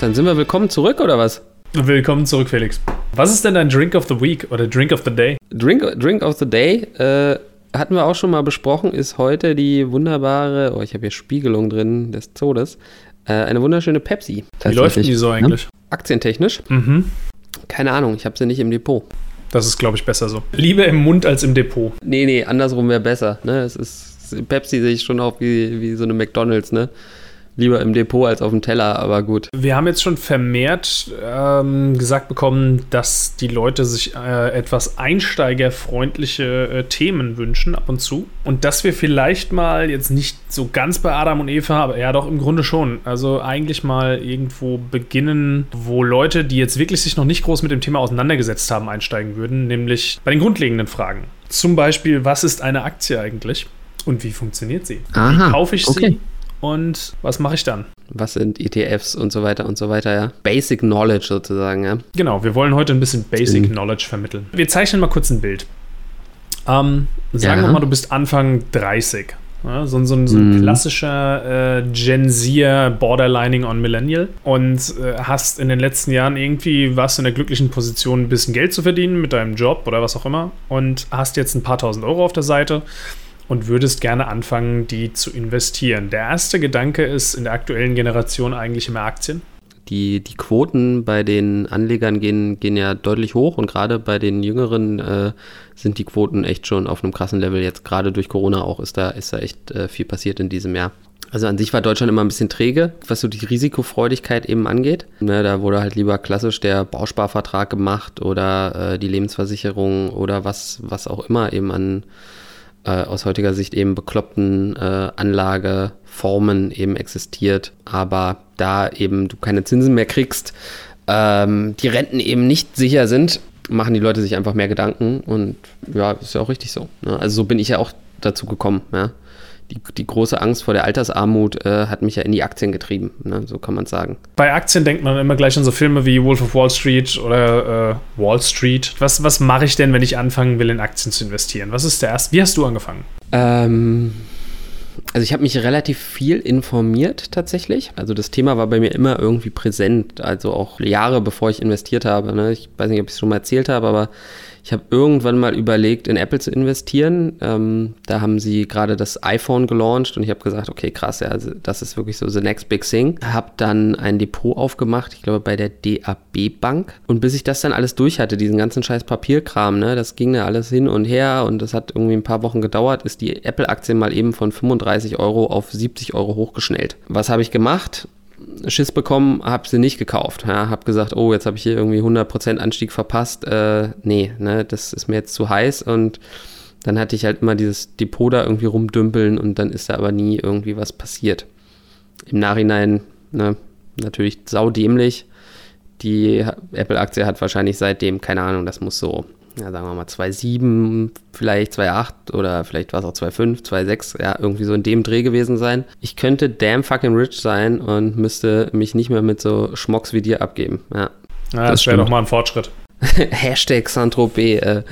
Dann sind wir willkommen zurück, oder was? Willkommen zurück, Felix. Was ist denn dein Drink of the Week oder Drink of the Day? Drink, Drink of the Day äh, hatten wir auch schon mal besprochen, ist heute die wunderbare, oh, ich habe hier Spiegelung drin des Todes, äh, eine wunderschöne Pepsi. Wie läuft die so eigentlich? Ja? Aktientechnisch? Mhm. Keine Ahnung, ich habe sie nicht im Depot. Das ist, glaube ich, besser so. Lieber im Mund als im Depot. Nee, nee, andersrum wäre besser. Ne? Es ist, Pepsi sehe ich schon auch wie, wie so eine McDonalds, ne? Lieber im Depot als auf dem Teller, aber gut. Wir haben jetzt schon vermehrt ähm, gesagt bekommen, dass die Leute sich äh, etwas einsteigerfreundliche äh, Themen wünschen ab und zu. Und dass wir vielleicht mal jetzt nicht so ganz bei Adam und Eva, aber ja doch im Grunde schon. Also eigentlich mal irgendwo beginnen, wo Leute, die jetzt wirklich sich noch nicht groß mit dem Thema auseinandergesetzt haben, einsteigen würden, nämlich bei den grundlegenden Fragen. Zum Beispiel, was ist eine Aktie eigentlich? Und wie funktioniert sie? Aha, wie kaufe ich okay. sie? Und was mache ich dann? Was sind ETFs und so weiter und so weiter, ja? Basic Knowledge sozusagen, ja? Genau, wir wollen heute ein bisschen Basic mhm. Knowledge vermitteln. Wir zeichnen mal kurz ein Bild. Ähm, sagen ja. wir mal, du bist Anfang 30. Ja, so, so, so ein mm. klassischer äh, Gen Z Borderlining on Millennial und äh, hast in den letzten Jahren irgendwie was in der glücklichen Position, ein bisschen Geld zu verdienen mit deinem Job oder was auch immer und hast jetzt ein paar tausend Euro auf der Seite und würdest gerne anfangen, die zu investieren. Der erste Gedanke ist in der aktuellen Generation eigentlich immer Aktien. Die, die Quoten bei den Anlegern gehen, gehen ja deutlich hoch und gerade bei den Jüngeren äh, sind die Quoten echt schon auf einem krassen Level. Jetzt gerade durch Corona auch ist da, ist da echt äh, viel passiert in diesem Jahr. Also an sich war Deutschland immer ein bisschen träge, was so die Risikofreudigkeit eben angeht. Ne, da wurde halt lieber klassisch der Bausparvertrag gemacht oder äh, die Lebensversicherung oder was, was auch immer eben an äh, aus heutiger Sicht eben bekloppten äh, Anlageformen eben existiert, aber da eben du keine Zinsen mehr kriegst, ähm, die Renten eben nicht sicher sind, machen die Leute sich einfach mehr Gedanken und ja, ist ja auch richtig so. Ne? Also so bin ich ja auch dazu gekommen. Ja? Die, die große Angst vor der Altersarmut äh, hat mich ja in die Aktien getrieben, ne? so kann man sagen. Bei Aktien denkt man immer gleich an so Filme wie Wolf of Wall Street oder äh, Wall Street. Was, was mache ich denn, wenn ich anfangen will, in Aktien zu investieren? Was ist der erste? Wie hast du angefangen? Ähm, also ich habe mich relativ viel informiert tatsächlich. Also das Thema war bei mir immer irgendwie präsent, also auch Jahre bevor ich investiert habe. Ne? Ich weiß nicht, ob ich es schon mal erzählt habe, aber ich habe irgendwann mal überlegt, in Apple zu investieren. Ähm, da haben sie gerade das iPhone gelauncht und ich habe gesagt, okay, krass, ja, also das ist wirklich so the next big thing. Habe dann ein Depot aufgemacht, ich glaube bei der DAB Bank. Und bis ich das dann alles durch hatte, diesen ganzen scheiß Papierkram, ne, das ging da alles hin und her und das hat irgendwie ein paar Wochen gedauert, ist die Apple-Aktie mal eben von 35 Euro auf 70 Euro hochgeschnellt. Was habe ich gemacht? Schiss bekommen, habe sie nicht gekauft. Ja, habe gesagt, oh, jetzt habe ich hier irgendwie 100% Anstieg verpasst. Äh, nee, ne, das ist mir jetzt zu heiß und dann hatte ich halt immer dieses Depot da irgendwie rumdümpeln und dann ist da aber nie irgendwie was passiert. Im Nachhinein, ne, natürlich saudämlich. Die Apple-Aktie hat wahrscheinlich seitdem, keine Ahnung, das muss so ja, sagen wir mal 2,7, vielleicht 2,8 oder vielleicht war es auch 2,5, 2,6, ja, irgendwie so in dem Dreh gewesen sein. Ich könnte damn fucking rich sein und müsste mich nicht mehr mit so Schmocks wie dir abgeben. Ja, ja das, das wäre doch mal ein Fortschritt. Hashtag Saint-Tropez. Äh,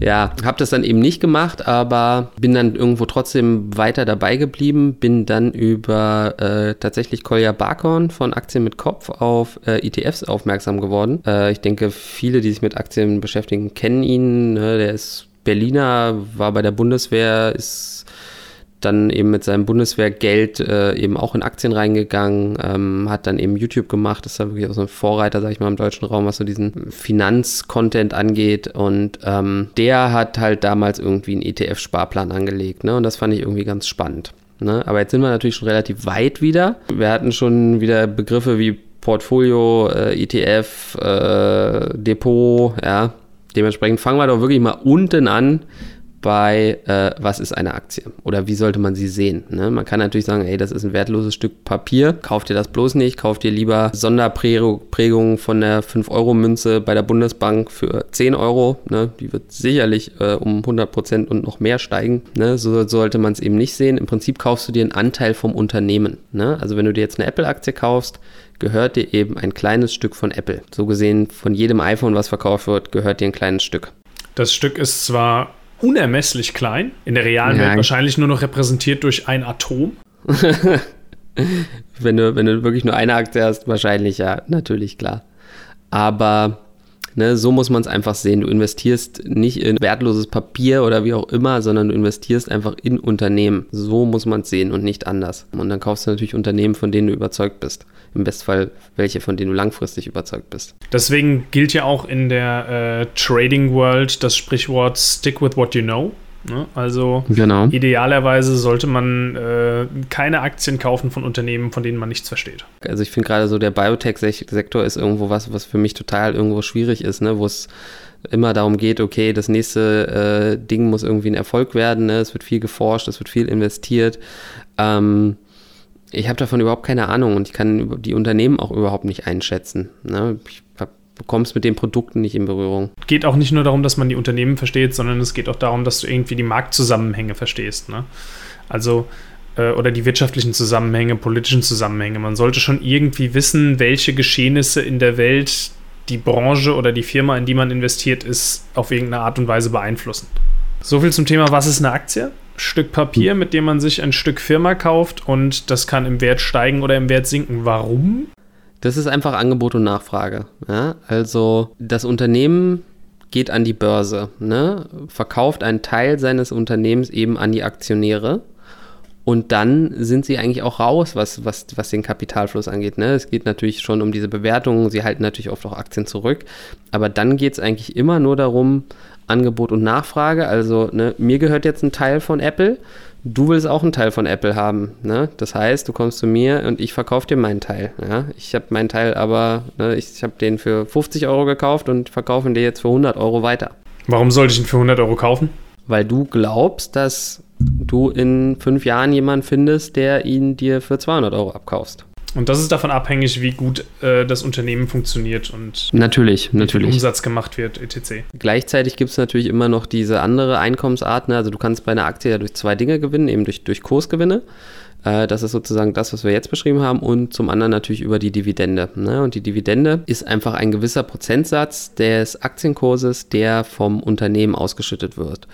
ja, habe das dann eben nicht gemacht, aber bin dann irgendwo trotzdem weiter dabei geblieben. Bin dann über äh, tatsächlich Kolja Barkhorn von Aktien mit Kopf auf äh, ETFs aufmerksam geworden. Äh, ich denke, viele, die sich mit Aktien beschäftigen, kennen ihn. Ne? Der ist Berliner, war bei der Bundeswehr, ist dann eben mit seinem Bundeswehrgeld äh, eben auch in Aktien reingegangen, ähm, hat dann eben YouTube gemacht, ist dann wirklich auch so ein Vorreiter, sag ich mal, im deutschen Raum, was so diesen Finanzcontent angeht. Und ähm, der hat halt damals irgendwie einen ETF-Sparplan angelegt, ne? Und das fand ich irgendwie ganz spannend. Ne? Aber jetzt sind wir natürlich schon relativ weit wieder. Wir hatten schon wieder Begriffe wie Portfolio, äh, ETF, äh, Depot, ja. Dementsprechend fangen wir doch wirklich mal unten an bei, äh, was ist eine Aktie oder wie sollte man sie sehen. Ne? Man kann natürlich sagen, ey, das ist ein wertloses Stück Papier, kauft dir das bloß nicht, kauft dir lieber Sonderprägungen von der 5-Euro-Münze bei der Bundesbank für 10 Euro. Ne? Die wird sicherlich äh, um 100 Prozent und noch mehr steigen. Ne? So sollte man es eben nicht sehen. Im Prinzip kaufst du dir einen Anteil vom Unternehmen. Ne? Also wenn du dir jetzt eine Apple-Aktie kaufst, gehört dir eben ein kleines Stück von Apple. So gesehen, von jedem iPhone, was verkauft wird, gehört dir ein kleines Stück. Das Stück ist zwar unermesslich klein. In der realen ja. Welt wahrscheinlich nur noch repräsentiert durch ein Atom. wenn, du, wenn du wirklich nur eine Aktie hast, wahrscheinlich ja, natürlich, klar. Aber Ne, so muss man es einfach sehen. Du investierst nicht in wertloses Papier oder wie auch immer, sondern du investierst einfach in Unternehmen. So muss man es sehen und nicht anders. Und dann kaufst du natürlich Unternehmen, von denen du überzeugt bist. Im Bestfall welche, von denen du langfristig überzeugt bist. Deswegen gilt ja auch in der äh, Trading World das Sprichwort Stick with what you know. Ne? Also genau. idealerweise sollte man äh, keine Aktien kaufen von Unternehmen, von denen man nichts versteht. Also ich finde gerade so der Biotech-Sektor ist irgendwo was, was für mich total irgendwo schwierig ist, ne? wo es immer darum geht, okay, das nächste äh, Ding muss irgendwie ein Erfolg werden, ne? es wird viel geforscht, es wird viel investiert. Ähm, ich habe davon überhaupt keine Ahnung und ich kann die Unternehmen auch überhaupt nicht einschätzen. Ne? Ich kommst mit den Produkten nicht in Berührung. Geht auch nicht nur darum, dass man die Unternehmen versteht, sondern es geht auch darum, dass du irgendwie die Marktzusammenhänge verstehst. Ne? Also äh, oder die wirtschaftlichen Zusammenhänge, politischen Zusammenhänge. Man sollte schon irgendwie wissen, welche Geschehnisse in der Welt die Branche oder die Firma, in die man investiert ist, auf irgendeine Art und Weise beeinflussen. So viel zum Thema, was ist eine Aktie? Stück Papier, mit dem man sich ein Stück Firma kauft und das kann im Wert steigen oder im Wert sinken. Warum? Das ist einfach Angebot und Nachfrage. Ja? Also das Unternehmen geht an die Börse, ne? verkauft einen Teil seines Unternehmens eben an die Aktionäre. Und dann sind sie eigentlich auch raus, was, was, was den Kapitalfluss angeht. Ne? Es geht natürlich schon um diese Bewertungen. Sie halten natürlich oft auch Aktien zurück. Aber dann geht es eigentlich immer nur darum, Angebot und Nachfrage. Also ne, mir gehört jetzt ein Teil von Apple du willst auch einen Teil von Apple haben. Ne? Das heißt, du kommst zu mir und ich verkaufe dir meinen Teil. Ja? Ich habe meinen Teil aber, ne, ich, ich habe den für 50 Euro gekauft und verkaufe ihn dir jetzt für 100 Euro weiter. Warum sollte ich ihn für 100 Euro kaufen? Weil du glaubst, dass du in fünf Jahren jemanden findest, der ihn dir für 200 Euro abkaufst. Und das ist davon abhängig, wie gut äh, das Unternehmen funktioniert und natürlich, wie natürlich. Umsatz gemacht wird, etc. Gleichzeitig gibt es natürlich immer noch diese andere Einkommensart. Ne? Also du kannst bei einer Aktie ja durch zwei Dinge gewinnen, eben durch, durch Kursgewinne. Äh, das ist sozusagen das, was wir jetzt beschrieben haben. Und zum anderen natürlich über die Dividende. Ne? Und die Dividende ist einfach ein gewisser Prozentsatz des Aktienkurses, der vom Unternehmen ausgeschüttet wird.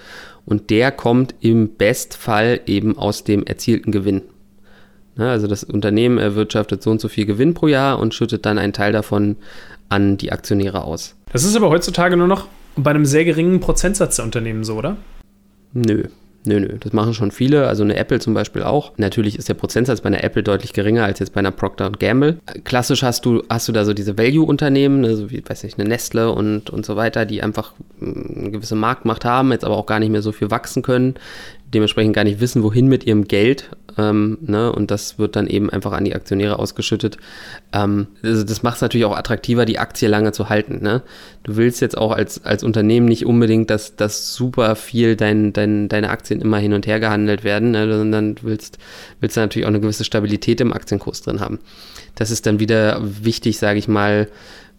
Und der kommt im Bestfall eben aus dem erzielten Gewinn. Ne, also das Unternehmen erwirtschaftet so und so viel Gewinn pro Jahr und schüttet dann einen Teil davon an die Aktionäre aus. Das ist aber heutzutage nur noch bei einem sehr geringen Prozentsatz der Unternehmen so, oder? Nö. Nö, nö, das machen schon viele, also eine Apple zum Beispiel auch. Natürlich ist der Prozentsatz bei einer Apple deutlich geringer als jetzt bei einer Procter Gamble. Klassisch hast du, hast du da so diese Value-Unternehmen, also wie, weiß nicht, eine Nestle und, und so weiter, die einfach hm, eine gewisse Marktmacht haben, jetzt aber auch gar nicht mehr so viel wachsen können, dementsprechend gar nicht wissen, wohin mit ihrem Geld. Ähm, ne? Und das wird dann eben einfach an die Aktionäre ausgeschüttet. Ähm, also das macht es natürlich auch attraktiver, die Aktie lange zu halten. Ne? Du willst jetzt auch als, als Unternehmen nicht unbedingt, dass, dass super viel dein, dein, deine Aktien immer hin und her gehandelt werden, ne? sondern du willst, willst natürlich auch eine gewisse Stabilität im Aktienkurs drin haben. Das ist dann wieder wichtig, sage ich mal,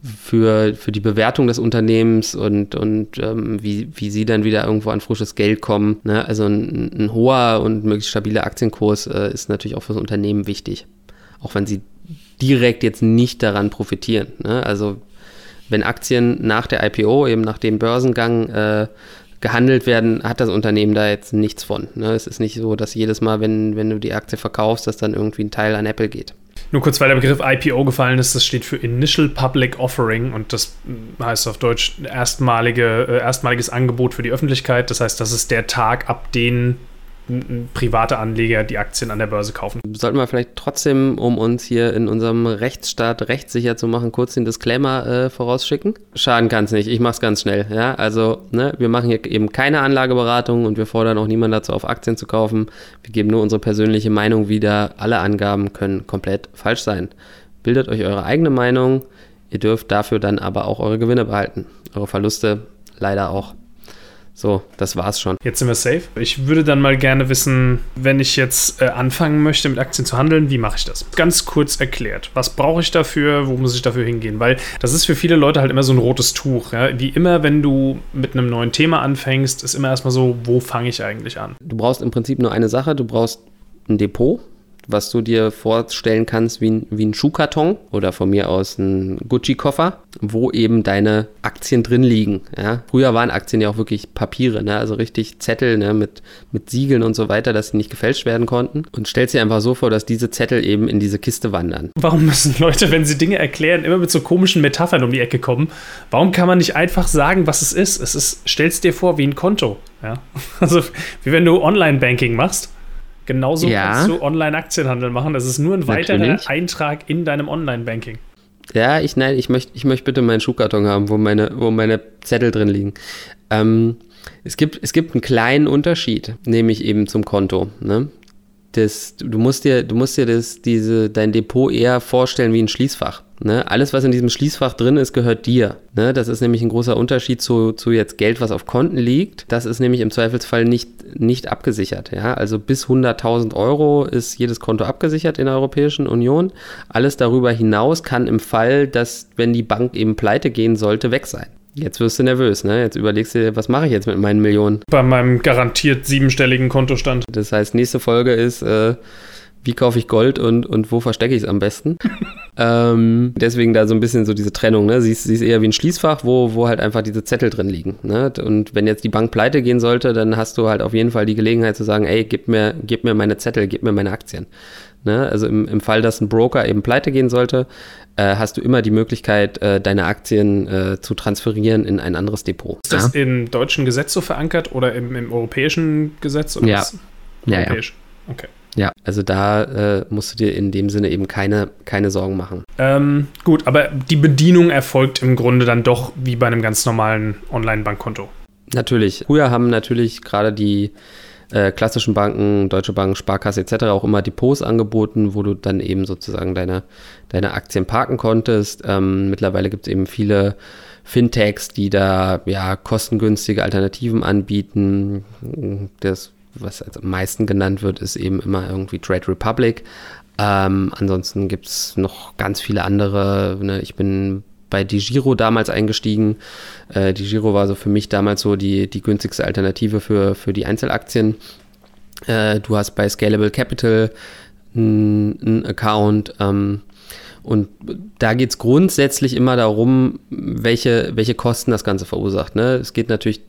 für, für die Bewertung des Unternehmens und, und ähm, wie, wie sie dann wieder irgendwo an frisches Geld kommen. Ne? Also ein, ein, hoher und möglichst stabiler Aktienkurs äh, ist natürlich auch für das Unternehmen wichtig. Auch wenn sie direkt jetzt nicht daran profitieren. Ne? Also wenn Aktien nach der IPO, eben nach dem Börsengang, äh, gehandelt werden, hat das Unternehmen da jetzt nichts von. Ne? Es ist nicht so, dass jedes Mal, wenn, wenn du die Aktie verkaufst, dass dann irgendwie ein Teil an Apple geht. Nur kurz, weil der Begriff IPO gefallen ist, das steht für Initial Public Offering und das heißt auf Deutsch erstmalige, äh, erstmaliges Angebot für die Öffentlichkeit. Das heißt, das ist der Tag, ab dem private Anleger die Aktien an der Börse kaufen. Sollten wir vielleicht trotzdem, um uns hier in unserem Rechtsstaat rechtssicher zu machen, kurz den Disclaimer äh, vorausschicken? Schaden kann es nicht, ich mache es ganz schnell. Ja? Also ne, wir machen hier eben keine Anlageberatung und wir fordern auch niemanden dazu auf, Aktien zu kaufen. Wir geben nur unsere persönliche Meinung wieder. Alle Angaben können komplett falsch sein. Bildet euch eure eigene Meinung. Ihr dürft dafür dann aber auch eure Gewinne behalten. Eure Verluste leider auch. So, das war's schon. Jetzt sind wir safe. Ich würde dann mal gerne wissen, wenn ich jetzt äh, anfangen möchte, mit Aktien zu handeln, wie mache ich das? Ganz kurz erklärt. Was brauche ich dafür? Wo muss ich dafür hingehen? Weil das ist für viele Leute halt immer so ein rotes Tuch. Ja? Wie immer, wenn du mit einem neuen Thema anfängst, ist immer erstmal so, wo fange ich eigentlich an? Du brauchst im Prinzip nur eine Sache. Du brauchst ein Depot. Was du dir vorstellen kannst wie ein, wie ein Schuhkarton oder von mir aus ein Gucci-Koffer, wo eben deine Aktien drin liegen. Ja? Früher waren Aktien ja auch wirklich Papiere, ne? also richtig Zettel ne? mit, mit Siegeln und so weiter, dass sie nicht gefälscht werden konnten. Und stellst dir einfach so vor, dass diese Zettel eben in diese Kiste wandern. Warum müssen Leute, wenn sie Dinge erklären, immer mit so komischen Metaphern um die Ecke kommen? Warum kann man nicht einfach sagen, was es ist? Es ist, stellst dir vor wie ein Konto. Ja? Also wie wenn du Online-Banking machst Genauso ja. kannst du Online-Aktienhandel machen. Das ist nur ein weiterer Natürlich. Eintrag in deinem Online-Banking. Ja, ich nein, ich möchte ich möcht bitte meinen Schuhkarton haben, wo meine, wo meine Zettel drin liegen. Ähm, es, gibt, es gibt einen kleinen Unterschied, nämlich eben zum Konto. Ne? Das, du musst dir, du musst dir das, diese, dein Depot eher vorstellen wie ein Schließfach. Ne? Alles, was in diesem Schließfach drin ist, gehört dir. Ne? Das ist nämlich ein großer Unterschied zu, zu jetzt Geld, was auf Konten liegt. Das ist nämlich im Zweifelsfall nicht, nicht abgesichert. Ja? Also bis 100.000 Euro ist jedes Konto abgesichert in der Europäischen Union. Alles darüber hinaus kann im Fall, dass, wenn die Bank eben pleite gehen sollte, weg sein. Jetzt wirst du nervös, ne? Jetzt überlegst du dir, was mache ich jetzt mit meinen Millionen? Bei meinem garantiert siebenstelligen Kontostand. Das heißt, nächste Folge ist, äh, wie kaufe ich Gold und, und wo verstecke ich es am besten. ähm, deswegen da so ein bisschen so diese Trennung. Ne? Sie, ist, sie ist eher wie ein Schließfach, wo, wo halt einfach diese Zettel drin liegen. Ne? Und wenn jetzt die Bank pleite gehen sollte, dann hast du halt auf jeden Fall die Gelegenheit zu sagen, ey, gib mir, gib mir meine Zettel, gib mir meine Aktien. Ne? Also im, im Fall, dass ein Broker eben pleite gehen sollte, äh, hast du immer die Möglichkeit, äh, deine Aktien äh, zu transferieren in ein anderes Depot. Ist das ja? im deutschen Gesetz so verankert oder im, im europäischen Gesetz? Oder ja. Was? Europäisch. Ja, ja. Okay. Ja, also da äh, musst du dir in dem Sinne eben keine, keine Sorgen machen. Ähm, gut, aber die Bedienung erfolgt im Grunde dann doch wie bei einem ganz normalen Online-Bankkonto. Natürlich. Früher haben natürlich gerade die äh, klassischen Banken, Deutsche Bank, Sparkasse etc. auch immer Depots angeboten, wo du dann eben sozusagen deine, deine Aktien parken konntest. Ähm, mittlerweile gibt es eben viele Fintechs, die da ja kostengünstige Alternativen anbieten. Das was als am meisten genannt wird, ist eben immer irgendwie Trade Republic. Ähm, ansonsten gibt es noch ganz viele andere. Ne? Ich bin bei DiGiro damals eingestiegen. Äh, DiGiro war so für mich damals so die, die günstigste Alternative für, für die Einzelaktien. Äh, du hast bei Scalable Capital einen Account. Ähm, und da geht es grundsätzlich immer darum, welche, welche Kosten das Ganze verursacht. Ne? Es geht natürlich,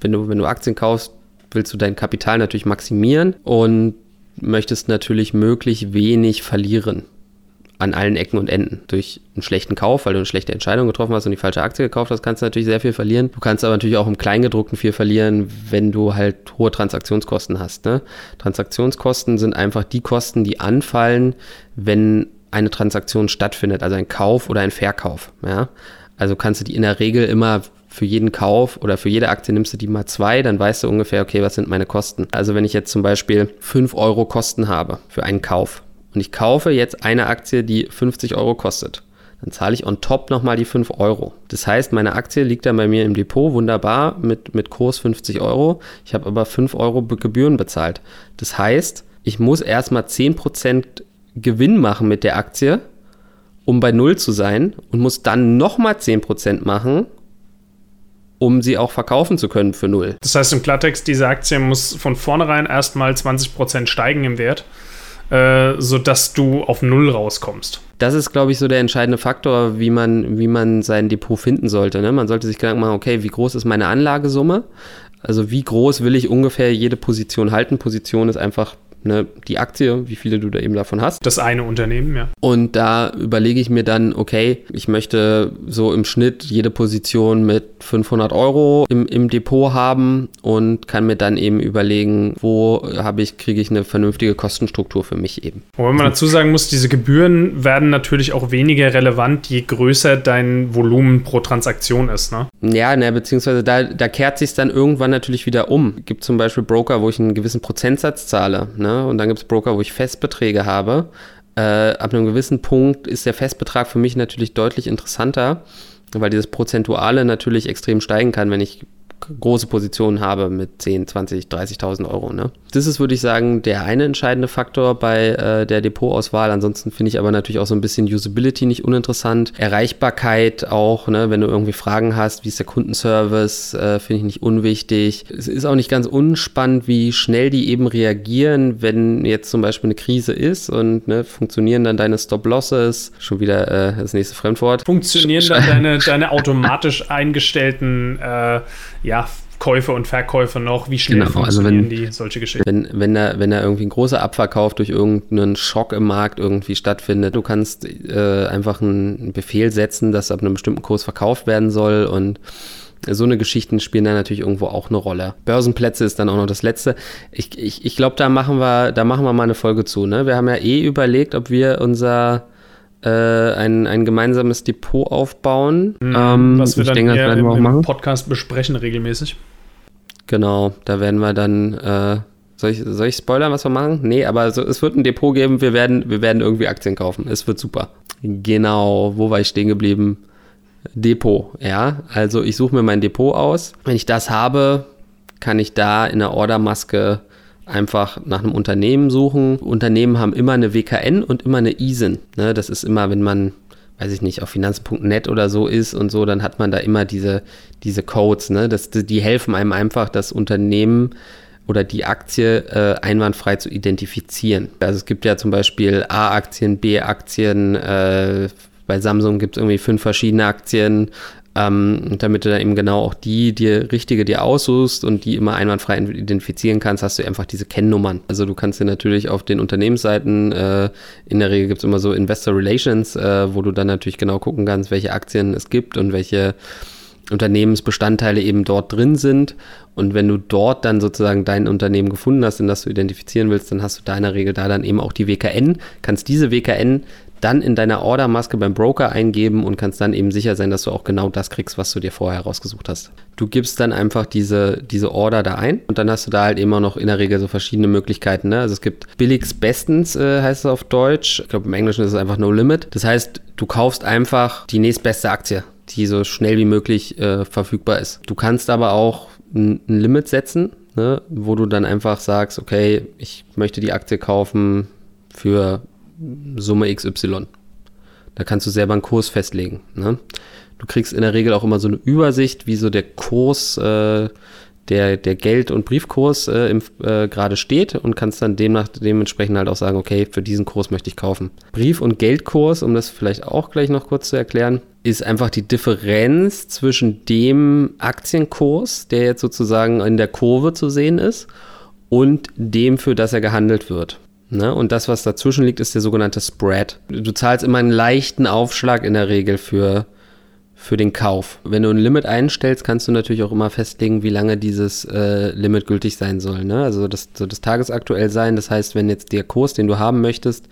wenn du, wenn du Aktien kaufst, willst du dein Kapital natürlich maximieren und möchtest natürlich möglich wenig verlieren an allen Ecken und Enden. Durch einen schlechten Kauf, weil du eine schlechte Entscheidung getroffen hast und die falsche Aktie gekauft hast, kannst du natürlich sehr viel verlieren. Du kannst aber natürlich auch im Kleingedruckten viel verlieren, wenn du halt hohe Transaktionskosten hast. Ne? Transaktionskosten sind einfach die Kosten, die anfallen, wenn eine Transaktion stattfindet, also ein Kauf oder ein Verkauf. Ja? Also kannst du die in der Regel immer für jeden Kauf oder für jede Aktie nimmst du die mal zwei, dann weißt du ungefähr, okay, was sind meine Kosten. Also wenn ich jetzt zum Beispiel 5 Euro Kosten habe für einen Kauf und ich kaufe jetzt eine Aktie, die 50 Euro kostet, dann zahle ich on top nochmal die 5 Euro. Das heißt, meine Aktie liegt dann bei mir im Depot, wunderbar, mit, mit Kurs 50 Euro. Ich habe aber 5 Euro Gebühren bezahlt. Das heißt, ich muss erstmal 10% Gewinn machen mit der Aktie, um bei Null zu sein und muss dann nochmal 10% machen, um sie auch verkaufen zu können für null. Das heißt im Klartext, diese Aktie muss von vornherein erstmal 20% steigen im Wert, äh, sodass du auf null rauskommst. Das ist, glaube ich, so der entscheidende Faktor, wie man, wie man sein Depot finden sollte. Ne? Man sollte sich Gedanken machen, okay, wie groß ist meine Anlagesumme? Also wie groß will ich ungefähr jede Position halten? Position ist einfach ne, die Aktie, wie viele du da eben davon hast. Das eine Unternehmen, ja. Und da überlege ich mir dann, okay, ich möchte so im Schnitt jede Position mit 500 Euro im, im Depot haben und kann mir dann eben überlegen, wo habe ich, kriege ich eine vernünftige Kostenstruktur für mich eben. Und wenn man dazu sagen muss, diese Gebühren werden natürlich auch weniger relevant, je größer dein Volumen pro Transaktion ist, ne? Ja, ne, beziehungsweise da, da kehrt sich dann irgendwann natürlich wieder um. Es gibt zum Beispiel Broker, wo ich einen gewissen Prozentsatz zahle, ne? Und dann gibt es Broker, wo ich Festbeträge habe. Äh, ab einem gewissen Punkt ist der Festbetrag für mich natürlich deutlich interessanter, weil dieses Prozentuale natürlich extrem steigen kann, wenn ich große Positionen habe mit 10, 20, 30.000 Euro. Ne? Das ist, würde ich sagen, der eine entscheidende Faktor bei äh, der Depotauswahl. Ansonsten finde ich aber natürlich auch so ein bisschen Usability nicht uninteressant. Erreichbarkeit auch, ne? wenn du irgendwie Fragen hast, wie ist der Kundenservice, äh, finde ich nicht unwichtig. Es ist auch nicht ganz unspannend, wie schnell die eben reagieren, wenn jetzt zum Beispiel eine Krise ist und ne, funktionieren dann deine Stop-Losses. Schon wieder äh, das nächste Fremdwort. Funktionieren dann deine, deine automatisch eingestellten äh, ja, Käufe und Verkäufe noch, wie schnell genau, also wenn, die, solche Geschichten. Wenn, wenn, da, wenn da irgendwie ein großer Abverkauf durch irgendeinen Schock im Markt irgendwie stattfindet, du kannst äh, einfach einen Befehl setzen, dass ab einem bestimmten Kurs verkauft werden soll und so eine Geschichten spielen da natürlich irgendwo auch eine Rolle. Börsenplätze ist dann auch noch das letzte. Ich, ich, ich glaube, da machen wir, da machen wir mal eine Folge zu. Ne? Wir haben ja eh überlegt, ob wir unser äh, ein, ein gemeinsames Depot aufbauen. Mhm, ähm, was wir dann denke, das im, im Podcast besprechen regelmäßig. Genau, da werden wir dann äh, soll ich, soll ich spoilern, was wir machen? Nee, aber so, es wird ein Depot geben, wir werden, wir werden irgendwie Aktien kaufen. Es wird super. Genau, wo war ich stehen geblieben? Depot, ja. Also ich suche mir mein Depot aus. Wenn ich das habe, kann ich da in der Ordermaske einfach nach einem Unternehmen suchen. Unternehmen haben immer eine WKN und immer eine ISIN. Ne, das ist immer, wenn man, weiß ich nicht, auf finanzen.net oder so ist und so, dann hat man da immer diese, diese Codes. Ne? Das, die helfen einem einfach, das Unternehmen oder die Aktie äh, einwandfrei zu identifizieren. Also es gibt ja zum Beispiel A-Aktien, B-Aktien, äh, bei Samsung gibt es irgendwie fünf verschiedene Aktien, ähm, damit du dann eben genau auch die, die richtige dir aussuchst und die immer einwandfrei identifizieren kannst, hast du einfach diese Kennnummern. Also du kannst dir natürlich auf den Unternehmensseiten, äh, in der Regel gibt es immer so Investor Relations, äh, wo du dann natürlich genau gucken kannst, welche Aktien es gibt und welche Unternehmensbestandteile eben dort drin sind. Und wenn du dort dann sozusagen dein Unternehmen gefunden hast, in das du identifizieren willst, dann hast du da in der Regel da dann eben auch die WKN, kannst diese WKN dann in deiner Ordermaske beim Broker eingeben und kannst dann eben sicher sein, dass du auch genau das kriegst, was du dir vorher rausgesucht hast. Du gibst dann einfach diese, diese Order da ein und dann hast du da halt immer noch in der Regel so verschiedene Möglichkeiten. Ne? Also es gibt billigst bestens, äh, heißt es auf Deutsch. Ich glaube, im Englischen ist es einfach No Limit. Das heißt, du kaufst einfach die nächstbeste Aktie, die so schnell wie möglich äh, verfügbar ist. Du kannst aber auch ein, ein Limit setzen, ne? wo du dann einfach sagst, okay, ich möchte die Aktie kaufen für Summe XY. Da kannst du selber einen Kurs festlegen. Ne? Du kriegst in der Regel auch immer so eine Übersicht, wie so der Kurs, äh, der, der Geld- und Briefkurs äh, äh, gerade steht und kannst dann demnach, dementsprechend halt auch sagen, okay, für diesen Kurs möchte ich kaufen. Brief- und Geldkurs, um das vielleicht auch gleich noch kurz zu erklären, ist einfach die Differenz zwischen dem Aktienkurs, der jetzt sozusagen in der Kurve zu sehen ist, und dem, für das er gehandelt wird. Ne? Und das, was dazwischen liegt, ist der sogenannte Spread. Du zahlst immer einen leichten Aufschlag in der Regel für, für den Kauf. Wenn du ein Limit einstellst, kannst du natürlich auch immer festlegen, wie lange dieses äh, Limit gültig sein soll. Ne? Also das, so das tagesaktuell sein. Das heißt, wenn jetzt der Kurs, den du haben möchtest,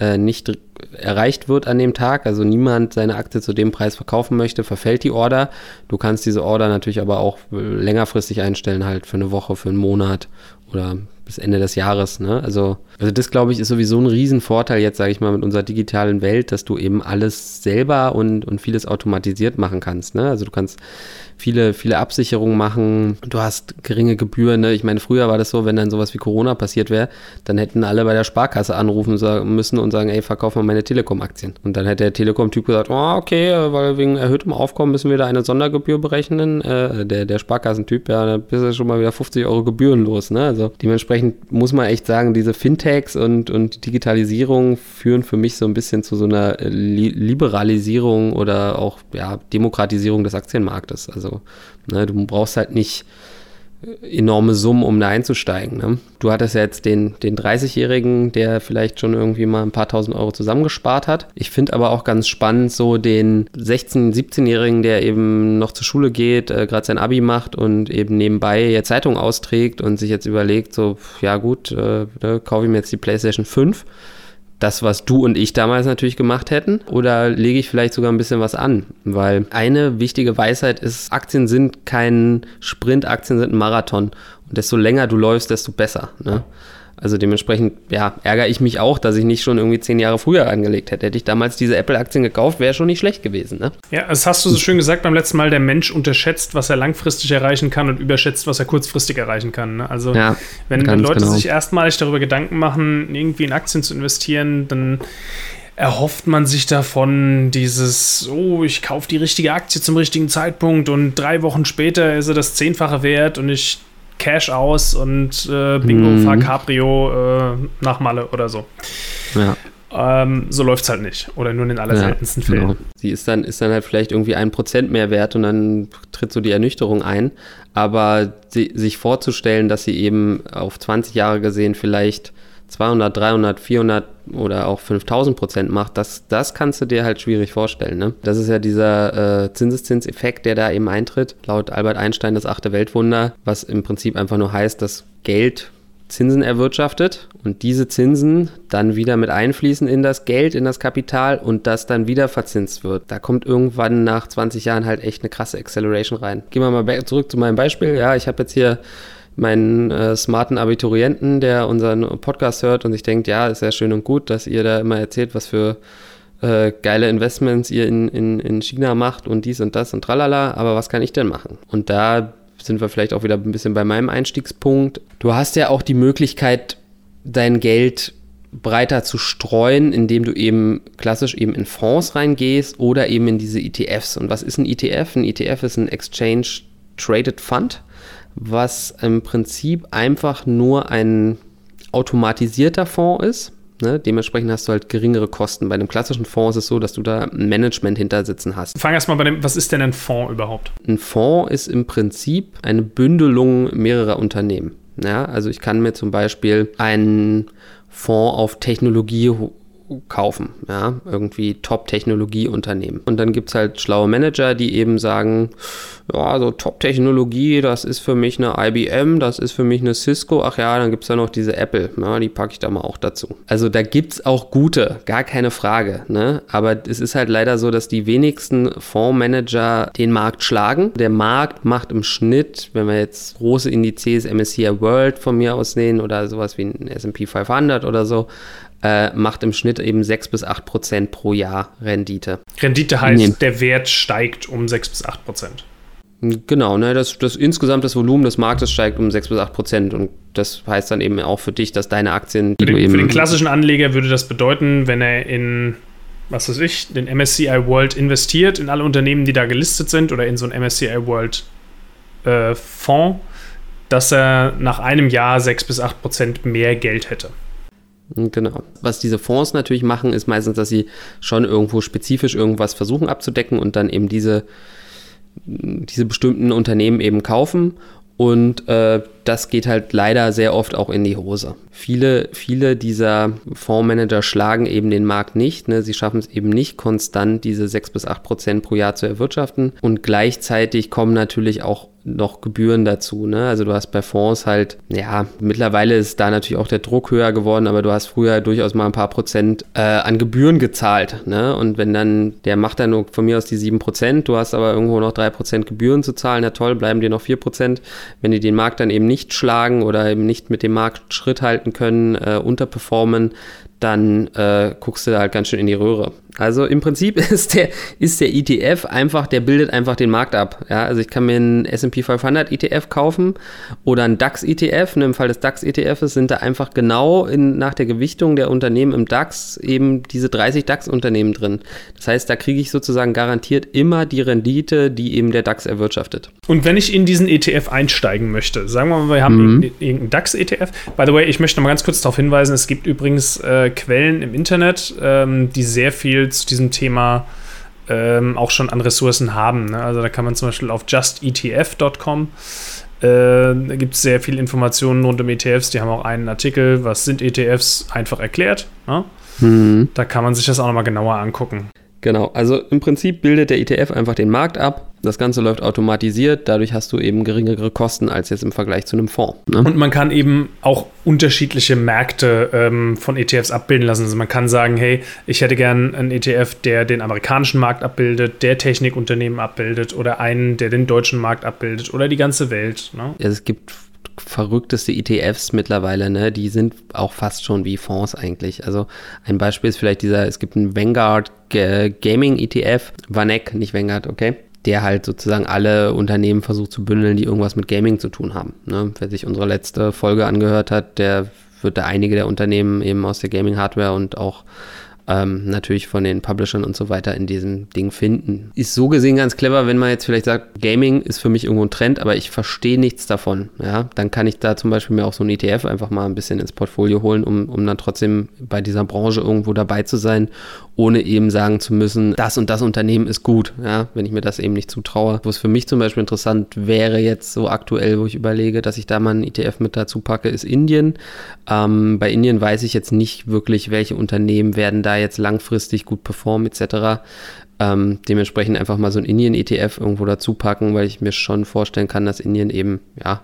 äh, nicht erreicht wird an dem Tag, also niemand seine Aktie zu dem Preis verkaufen möchte, verfällt die Order. Du kannst diese Order natürlich aber auch längerfristig einstellen, halt für eine Woche, für einen Monat oder bis Ende des Jahres. Ne? Also, also das, glaube ich, ist sowieso ein Riesenvorteil jetzt, sage ich mal, mit unserer digitalen Welt, dass du eben alles selber und, und vieles automatisiert machen kannst. Ne? Also du kannst viele, viele Absicherungen machen. Du hast geringe Gebühren. Ne? Ich meine, früher war das so, wenn dann sowas wie Corona passiert wäre, dann hätten alle bei der Sparkasse anrufen müssen und sagen, ey, verkauf mal meine Telekom-Aktien. Und dann hätte der Telekom-Typ gesagt, oh, okay, weil wegen erhöhtem Aufkommen müssen wir da eine Sondergebühr berechnen. Äh, der, der Sparkassentyp, ja, da bist du schon mal wieder 50 Euro Gebühren los. Ne? Also dementsprechend muss man echt sagen, diese Fintechs und, und Digitalisierung führen für mich so ein bisschen zu so einer Liberalisierung oder auch ja, Demokratisierung des Aktienmarktes. Also ne, du brauchst halt nicht enorme Summen, um da einzusteigen. Ne? Du hattest ja jetzt den, den 30-Jährigen, der vielleicht schon irgendwie mal ein paar tausend Euro zusammengespart hat. Ich finde aber auch ganz spannend so den 16-, 17-Jährigen, der eben noch zur Schule geht, äh, gerade sein Abi macht und eben nebenbei jetzt Zeitung austrägt und sich jetzt überlegt, so, ja gut, äh, ne, kaufe ich mir jetzt die PlayStation 5 das, was du und ich damals natürlich gemacht hätten? Oder lege ich vielleicht sogar ein bisschen was an? Weil eine wichtige Weisheit ist, Aktien sind kein Sprint, Aktien sind ein Marathon. Und desto länger du läufst, desto besser. Ne? Also dementsprechend, ja, ärgere ich mich auch, dass ich nicht schon irgendwie zehn Jahre früher angelegt hätte. Hätte ich damals diese Apple-Aktien gekauft, wäre schon nicht schlecht gewesen. Ne? Ja, das hast du so schön gesagt beim letzten Mal, der Mensch unterschätzt, was er langfristig erreichen kann und überschätzt, was er kurzfristig erreichen kann. Ne? Also ja, wenn Leute genau. sich erstmalig darüber Gedanken machen, irgendwie in Aktien zu investieren, dann erhofft man sich davon dieses, oh, ich kaufe die richtige Aktie zum richtigen Zeitpunkt und drei Wochen später ist er das Zehnfache wert und ich Cash aus und äh, Bingo, mhm. fahr Cabrio äh, nach Malle oder so. Ja. Ähm, so läuft es halt nicht. Oder nur in den allerseltensten ja, Fällen. Genau. Sie ist dann, ist dann halt vielleicht irgendwie ein Prozent mehr wert und dann tritt so die Ernüchterung ein. Aber sie, sich vorzustellen, dass sie eben auf 20 Jahre gesehen vielleicht 200, 300, 400 oder auch 5000 Prozent macht, das, das kannst du dir halt schwierig vorstellen. Ne? Das ist ja dieser äh, Zinseszinseffekt, der da eben eintritt. Laut Albert Einstein das achte Weltwunder, was im Prinzip einfach nur heißt, dass Geld Zinsen erwirtschaftet und diese Zinsen dann wieder mit einfließen in das Geld, in das Kapital und das dann wieder verzinst wird. Da kommt irgendwann nach 20 Jahren halt echt eine krasse Acceleration rein. Gehen wir mal zurück zu meinem Beispiel. Ja, ich habe jetzt hier meinen äh, smarten Abiturienten, der unseren Podcast hört und sich denkt, ja, ist ja schön und gut, dass ihr da immer erzählt, was für äh, geile Investments ihr in, in, in China macht und dies und das und tralala, aber was kann ich denn machen? Und da sind wir vielleicht auch wieder ein bisschen bei meinem Einstiegspunkt. Du hast ja auch die Möglichkeit, dein Geld breiter zu streuen, indem du eben klassisch eben in Fonds reingehst oder eben in diese ETFs. Und was ist ein ETF? Ein ETF ist ein Exchange Traded Fund was im Prinzip einfach nur ein automatisierter Fonds ist. Ne? Dementsprechend hast du halt geringere Kosten. Bei einem klassischen Fonds ist es so, dass du da ein Management hinter sitzen hast. Fang erstmal bei dem, was ist denn ein Fonds überhaupt? Ein Fonds ist im Prinzip eine Bündelung mehrerer Unternehmen. Ja, also ich kann mir zum Beispiel einen Fonds auf Technologie kaufen, ja, irgendwie Top-Technologie-Unternehmen. Und dann gibt es halt schlaue Manager, die eben sagen, ja, so Top-Technologie, das ist für mich eine IBM, das ist für mich eine Cisco, ach ja, dann gibt es da noch diese Apple, ja, die packe ich da mal auch dazu. Also da gibt es auch gute, gar keine Frage, ne? aber es ist halt leider so, dass die wenigsten Fondsmanager den Markt schlagen. Der Markt macht im Schnitt, wenn wir jetzt große Indizes, MSCI World von mir aus sehen oder sowas wie ein S&P 500 oder so, äh, macht im Schnitt eben 6 bis 8 Prozent pro Jahr Rendite. Rendite heißt, nee. der Wert steigt um 6 bis 8 Prozent. Genau, ne, das, das insgesamt das Volumen des Marktes steigt um 6 bis 8 Prozent und das heißt dann eben auch für dich, dass deine Aktien, die für den, du eben. Für den klassischen Anleger würde das bedeuten, wenn er in, was weiß ich, den MSCI World investiert, in alle Unternehmen, die da gelistet sind oder in so einen MSCI World äh, Fonds, dass er nach einem Jahr 6 bis 8 Prozent mehr Geld hätte. Genau. Was diese Fonds natürlich machen, ist meistens, dass sie schon irgendwo spezifisch irgendwas versuchen abzudecken und dann eben diese, diese bestimmten Unternehmen eben kaufen. Und äh, das geht halt leider sehr oft auch in die Hose. Viele, viele dieser Fondsmanager schlagen eben den Markt nicht. Ne? Sie schaffen es eben nicht konstant, diese 6 bis 8 Prozent pro Jahr zu erwirtschaften. Und gleichzeitig kommen natürlich auch noch Gebühren dazu. Ne? Also du hast bei Fonds halt, ja, mittlerweile ist da natürlich auch der Druck höher geworden, aber du hast früher durchaus mal ein paar Prozent äh, an Gebühren gezahlt. Ne? Und wenn dann, der macht dann nur von mir aus die 7 Prozent, du hast aber irgendwo noch 3 Prozent Gebühren zu zahlen, na toll, bleiben dir noch 4 Prozent. Wenn die den Markt dann eben nicht schlagen oder eben nicht mit dem Markt Schritt halten können, äh, unterperformen, dann äh, guckst du da halt ganz schön in die Röhre. Also im Prinzip ist der, ist der ETF einfach, der bildet einfach den Markt ab. Ja, also ich kann mir einen S&P 500 ETF kaufen oder einen DAX ETF. Und Im Fall des DAX ETFs sind da einfach genau in, nach der Gewichtung der Unternehmen im DAX eben diese 30 DAX-Unternehmen drin. Das heißt, da kriege ich sozusagen garantiert immer die Rendite, die eben der DAX erwirtschaftet. Und wenn ich in diesen ETF einsteigen möchte, sagen wir mal, wir haben mhm. irgendeinen DAX-ETF. By the way, ich möchte noch mal ganz kurz darauf hinweisen, es gibt übrigens äh, Quellen im Internet, ähm, die sehr viel zu diesem Thema ähm, auch schon an Ressourcen haben. Ne? Also da kann man zum Beispiel auf justetf.com äh, da gibt es sehr viele Informationen rund um ETFs. Die haben auch einen Artikel, was sind ETFs, einfach erklärt. Ne? Mhm. Da kann man sich das auch nochmal genauer angucken. Genau, also im Prinzip bildet der ETF einfach den Markt ab. Das Ganze läuft automatisiert, dadurch hast du eben geringere Kosten als jetzt im Vergleich zu einem Fonds. Ne? Und man kann eben auch unterschiedliche Märkte ähm, von ETFs abbilden lassen. Also man kann sagen, hey, ich hätte gern einen ETF, der den amerikanischen Markt abbildet, der Technikunternehmen abbildet oder einen, der den deutschen Markt abbildet oder die ganze Welt. Ne? Ja, es gibt verrückteste ETFs mittlerweile, ne? Die sind auch fast schon wie Fonds eigentlich. Also ein Beispiel ist vielleicht dieser, es gibt einen Vanguard Gaming ETF, Vanek, nicht Vanguard, okay? Der halt sozusagen alle Unternehmen versucht zu bündeln, die irgendwas mit Gaming zu tun haben. Ne? Wer sich unsere letzte Folge angehört hat, der wird da einige der Unternehmen eben aus der Gaming-Hardware und auch ähm, natürlich von den Publishern und so weiter in diesem Ding finden. Ist so gesehen ganz clever, wenn man jetzt vielleicht sagt, Gaming ist für mich irgendwo ein Trend, aber ich verstehe nichts davon. Ja, dann kann ich da zum Beispiel mir auch so ein ETF einfach mal ein bisschen ins Portfolio holen, um, um dann trotzdem bei dieser Branche irgendwo dabei zu sein, ohne eben sagen zu müssen, das und das Unternehmen ist gut. Ja, wenn ich mir das eben nicht zutraue. Wo es für mich zum Beispiel interessant wäre jetzt so aktuell, wo ich überlege, dass ich da mal einen ETF mit dazu packe, ist Indien. Ähm, bei Indien weiß ich jetzt nicht wirklich, welche Unternehmen werden da jetzt langfristig gut performen etc. Ähm, dementsprechend einfach mal so ein Indien-ETF irgendwo dazu packen, weil ich mir schon vorstellen kann, dass Indien eben ja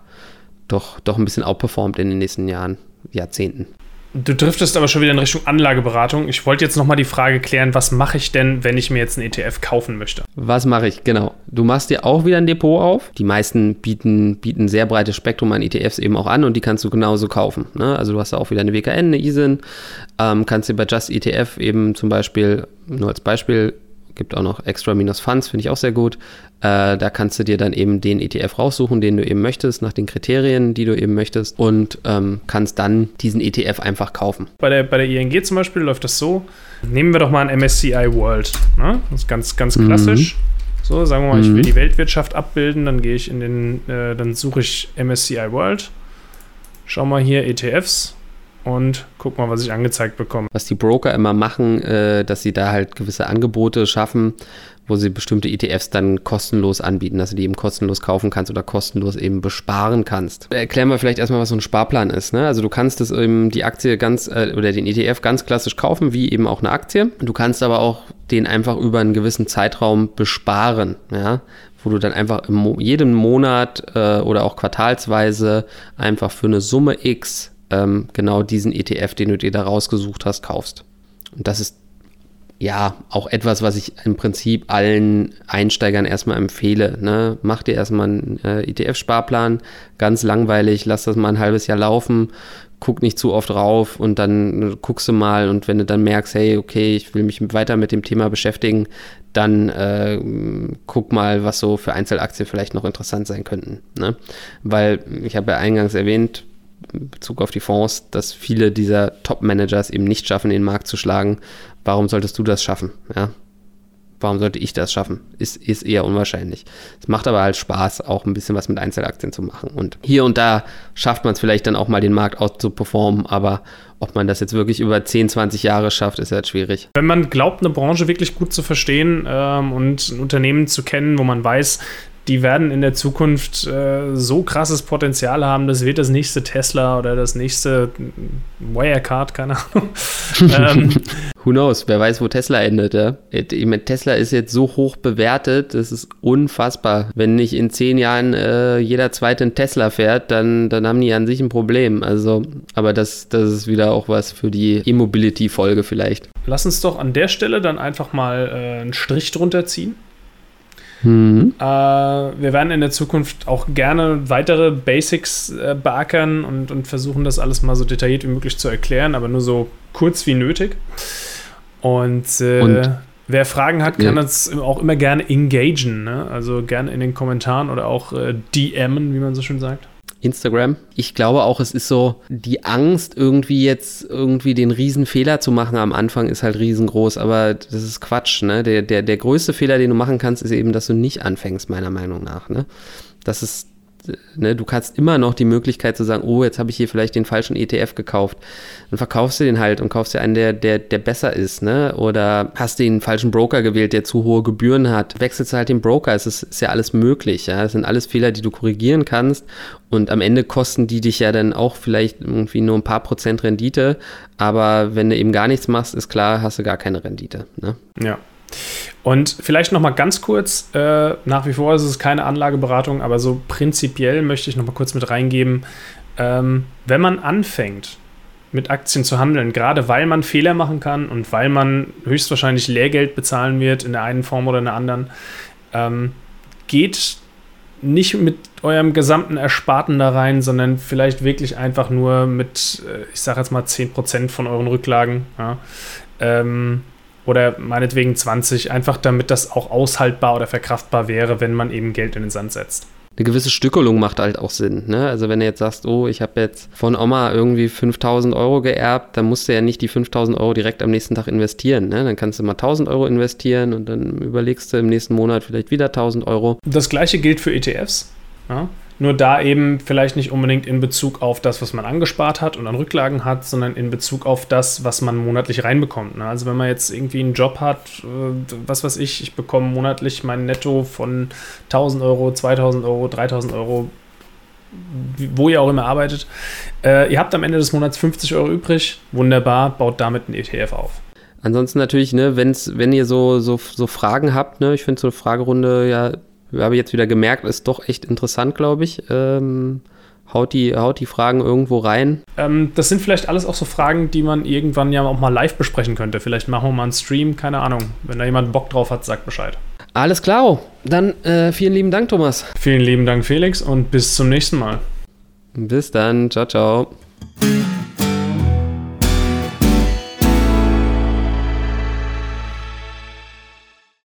doch, doch ein bisschen outperformt in den nächsten Jahren, Jahrzehnten. Du driftest aber schon wieder in Richtung Anlageberatung. Ich wollte jetzt nochmal die Frage klären, was mache ich denn, wenn ich mir jetzt einen ETF kaufen möchte? Was mache ich? Genau. Du machst dir auch wieder ein Depot auf. Die meisten bieten, bieten ein sehr breites Spektrum an ETFs eben auch an und die kannst du genauso kaufen. Ne? Also du hast auch wieder eine WKN, eine ISIN, ähm, kannst dir bei Just ETF eben zum Beispiel, nur als Beispiel, gibt auch noch Extra Minus Funds, finde ich auch sehr gut. Äh, da kannst du dir dann eben den ETF raussuchen, den du eben möchtest, nach den Kriterien, die du eben möchtest und ähm, kannst dann diesen ETF einfach kaufen. Bei der, bei der ING zum Beispiel läuft das so. Nehmen wir doch mal ein MSCI World. Ne? Das ist ganz, ganz klassisch. Mhm. So, sagen wir mal, ich will mhm. die Weltwirtschaft abbilden, dann gehe ich in den, äh, dann suche ich MSCI World. Schau mal hier ETFs und guck mal, was ich angezeigt bekomme. Was die Broker immer machen, äh, dass sie da halt gewisse Angebote schaffen, wo sie bestimmte ETFs dann kostenlos anbieten, dass du die eben kostenlos kaufen kannst oder kostenlos eben besparen kannst. Erklären wir vielleicht erstmal, was so ein Sparplan ist. Ne? Also du kannst das eben die Aktie ganz äh, oder den ETF ganz klassisch kaufen, wie eben auch eine Aktie. Du kannst aber auch den einfach über einen gewissen Zeitraum besparen, ja, wo du dann einfach im, jedem Monat äh, oder auch quartalsweise einfach für eine Summe X ähm, genau diesen ETF, den du dir da rausgesucht hast, kaufst. Und das ist ja auch etwas, was ich im Prinzip allen Einsteigern erstmal empfehle. Ne? Mach dir erstmal einen äh, ETF-Sparplan, ganz langweilig, lass das mal ein halbes Jahr laufen, guck nicht zu oft rauf und dann guckst du mal und wenn du dann merkst, hey, okay, ich will mich weiter mit dem Thema beschäftigen, dann äh, guck mal, was so für Einzelaktien vielleicht noch interessant sein könnten. Ne? Weil ich habe ja eingangs erwähnt, Bezug auf die Fonds, dass viele dieser Top-Managers eben nicht schaffen, den Markt zu schlagen. Warum solltest du das schaffen? Ja? Warum sollte ich das schaffen? Ist, ist eher unwahrscheinlich. Es macht aber halt Spaß, auch ein bisschen was mit Einzelaktien zu machen. Und hier und da schafft man es vielleicht dann auch mal, den Markt auszuperformen, aber ob man das jetzt wirklich über 10, 20 Jahre schafft, ist halt schwierig. Wenn man glaubt, eine Branche wirklich gut zu verstehen ähm, und ein Unternehmen zu kennen, wo man weiß, die werden in der Zukunft äh, so krasses Potenzial haben, das wird das nächste Tesla oder das nächste Wirecard, keine Ahnung. ähm, Who knows? Wer weiß, wo Tesla endet, ja? Ich meine, Tesla ist jetzt so hoch bewertet, das ist unfassbar. Wenn nicht in zehn Jahren äh, jeder zweite einen Tesla fährt, dann, dann haben die an sich ein Problem. Also, aber das, das ist wieder auch was für die E-Mobility-Folge vielleicht. Lass uns doch an der Stelle dann einfach mal äh, einen Strich drunter ziehen Mhm. Äh, wir werden in der Zukunft auch gerne weitere Basics äh, beackern und, und versuchen das alles mal so detailliert wie möglich zu erklären, aber nur so kurz wie nötig. Und, äh, und wer Fragen hat, kann ja. uns auch immer gerne engagen. Ne? Also gerne in den Kommentaren oder auch äh, DMen, wie man so schön sagt. Instagram. Ich glaube auch, es ist so, die Angst, irgendwie jetzt irgendwie den Riesenfehler zu machen am Anfang, ist halt riesengroß, aber das ist Quatsch, ne? Der, der, der größte Fehler, den du machen kannst, ist eben, dass du nicht anfängst, meiner Meinung nach, ne? Das ist ne, du kannst immer noch die Möglichkeit zu sagen, oh, jetzt habe ich hier vielleicht den falschen ETF gekauft. Dann verkaufst du den halt und kaufst dir einen, der, der, der besser ist, ne? Oder hast den falschen Broker gewählt, der zu hohe Gebühren hat. Wechselst du halt den Broker. Es ist, ist ja alles möglich, ja. Das sind alles Fehler, die du korrigieren kannst. Und am Ende kosten die dich ja dann auch vielleicht irgendwie nur ein paar Prozent Rendite. Aber wenn du eben gar nichts machst, ist klar, hast du gar keine Rendite. Ne? Ja. Und vielleicht noch mal ganz kurz, äh, nach wie vor ist es keine Anlageberatung, aber so prinzipiell möchte ich noch mal kurz mit reingeben, ähm, wenn man anfängt, mit Aktien zu handeln, gerade weil man Fehler machen kann und weil man höchstwahrscheinlich Lehrgeld bezahlen wird in der einen Form oder in der anderen, ähm, geht nicht mit eurem gesamten Ersparten da rein, sondern vielleicht wirklich einfach nur mit, äh, ich sage jetzt mal 10% von euren Rücklagen. Ja. Ähm, oder meinetwegen 20, einfach damit das auch aushaltbar oder verkraftbar wäre, wenn man eben Geld in den Sand setzt eine gewisse Stückelung macht halt auch Sinn. Ne? Also wenn du jetzt sagst, oh, ich habe jetzt von Oma irgendwie 5000 Euro geerbt, dann musst du ja nicht die 5000 Euro direkt am nächsten Tag investieren. Ne? Dann kannst du mal 1000 Euro investieren und dann überlegst du im nächsten Monat vielleicht wieder 1000 Euro. Das gleiche gilt für ETFs. Ja? Nur da eben vielleicht nicht unbedingt in Bezug auf das, was man angespart hat und an Rücklagen hat, sondern in Bezug auf das, was man monatlich reinbekommt. Ne? Also wenn man jetzt irgendwie einen Job hat, äh, was weiß ich, ich bekomme monatlich mein Netto von 1000 Euro, 2000 Euro, 3000 Euro, wo ihr auch immer arbeitet. Äh, ihr habt am Ende des Monats 50 Euro übrig. Wunderbar, baut damit einen ETF auf. Ansonsten natürlich, ne, wenn's, wenn ihr so, so, so Fragen habt, ne, ich finde so eine Fragerunde ja habe jetzt wieder gemerkt, ist doch echt interessant, glaube ich. Ähm, haut, die, haut die Fragen irgendwo rein. Ähm, das sind vielleicht alles auch so Fragen, die man irgendwann ja auch mal live besprechen könnte. Vielleicht machen wir mal einen Stream, keine Ahnung. Wenn da jemand Bock drauf hat, sagt Bescheid. Alles klar. Dann äh, vielen lieben Dank, Thomas. Vielen lieben Dank, Felix, und bis zum nächsten Mal. Bis dann. Ciao, ciao.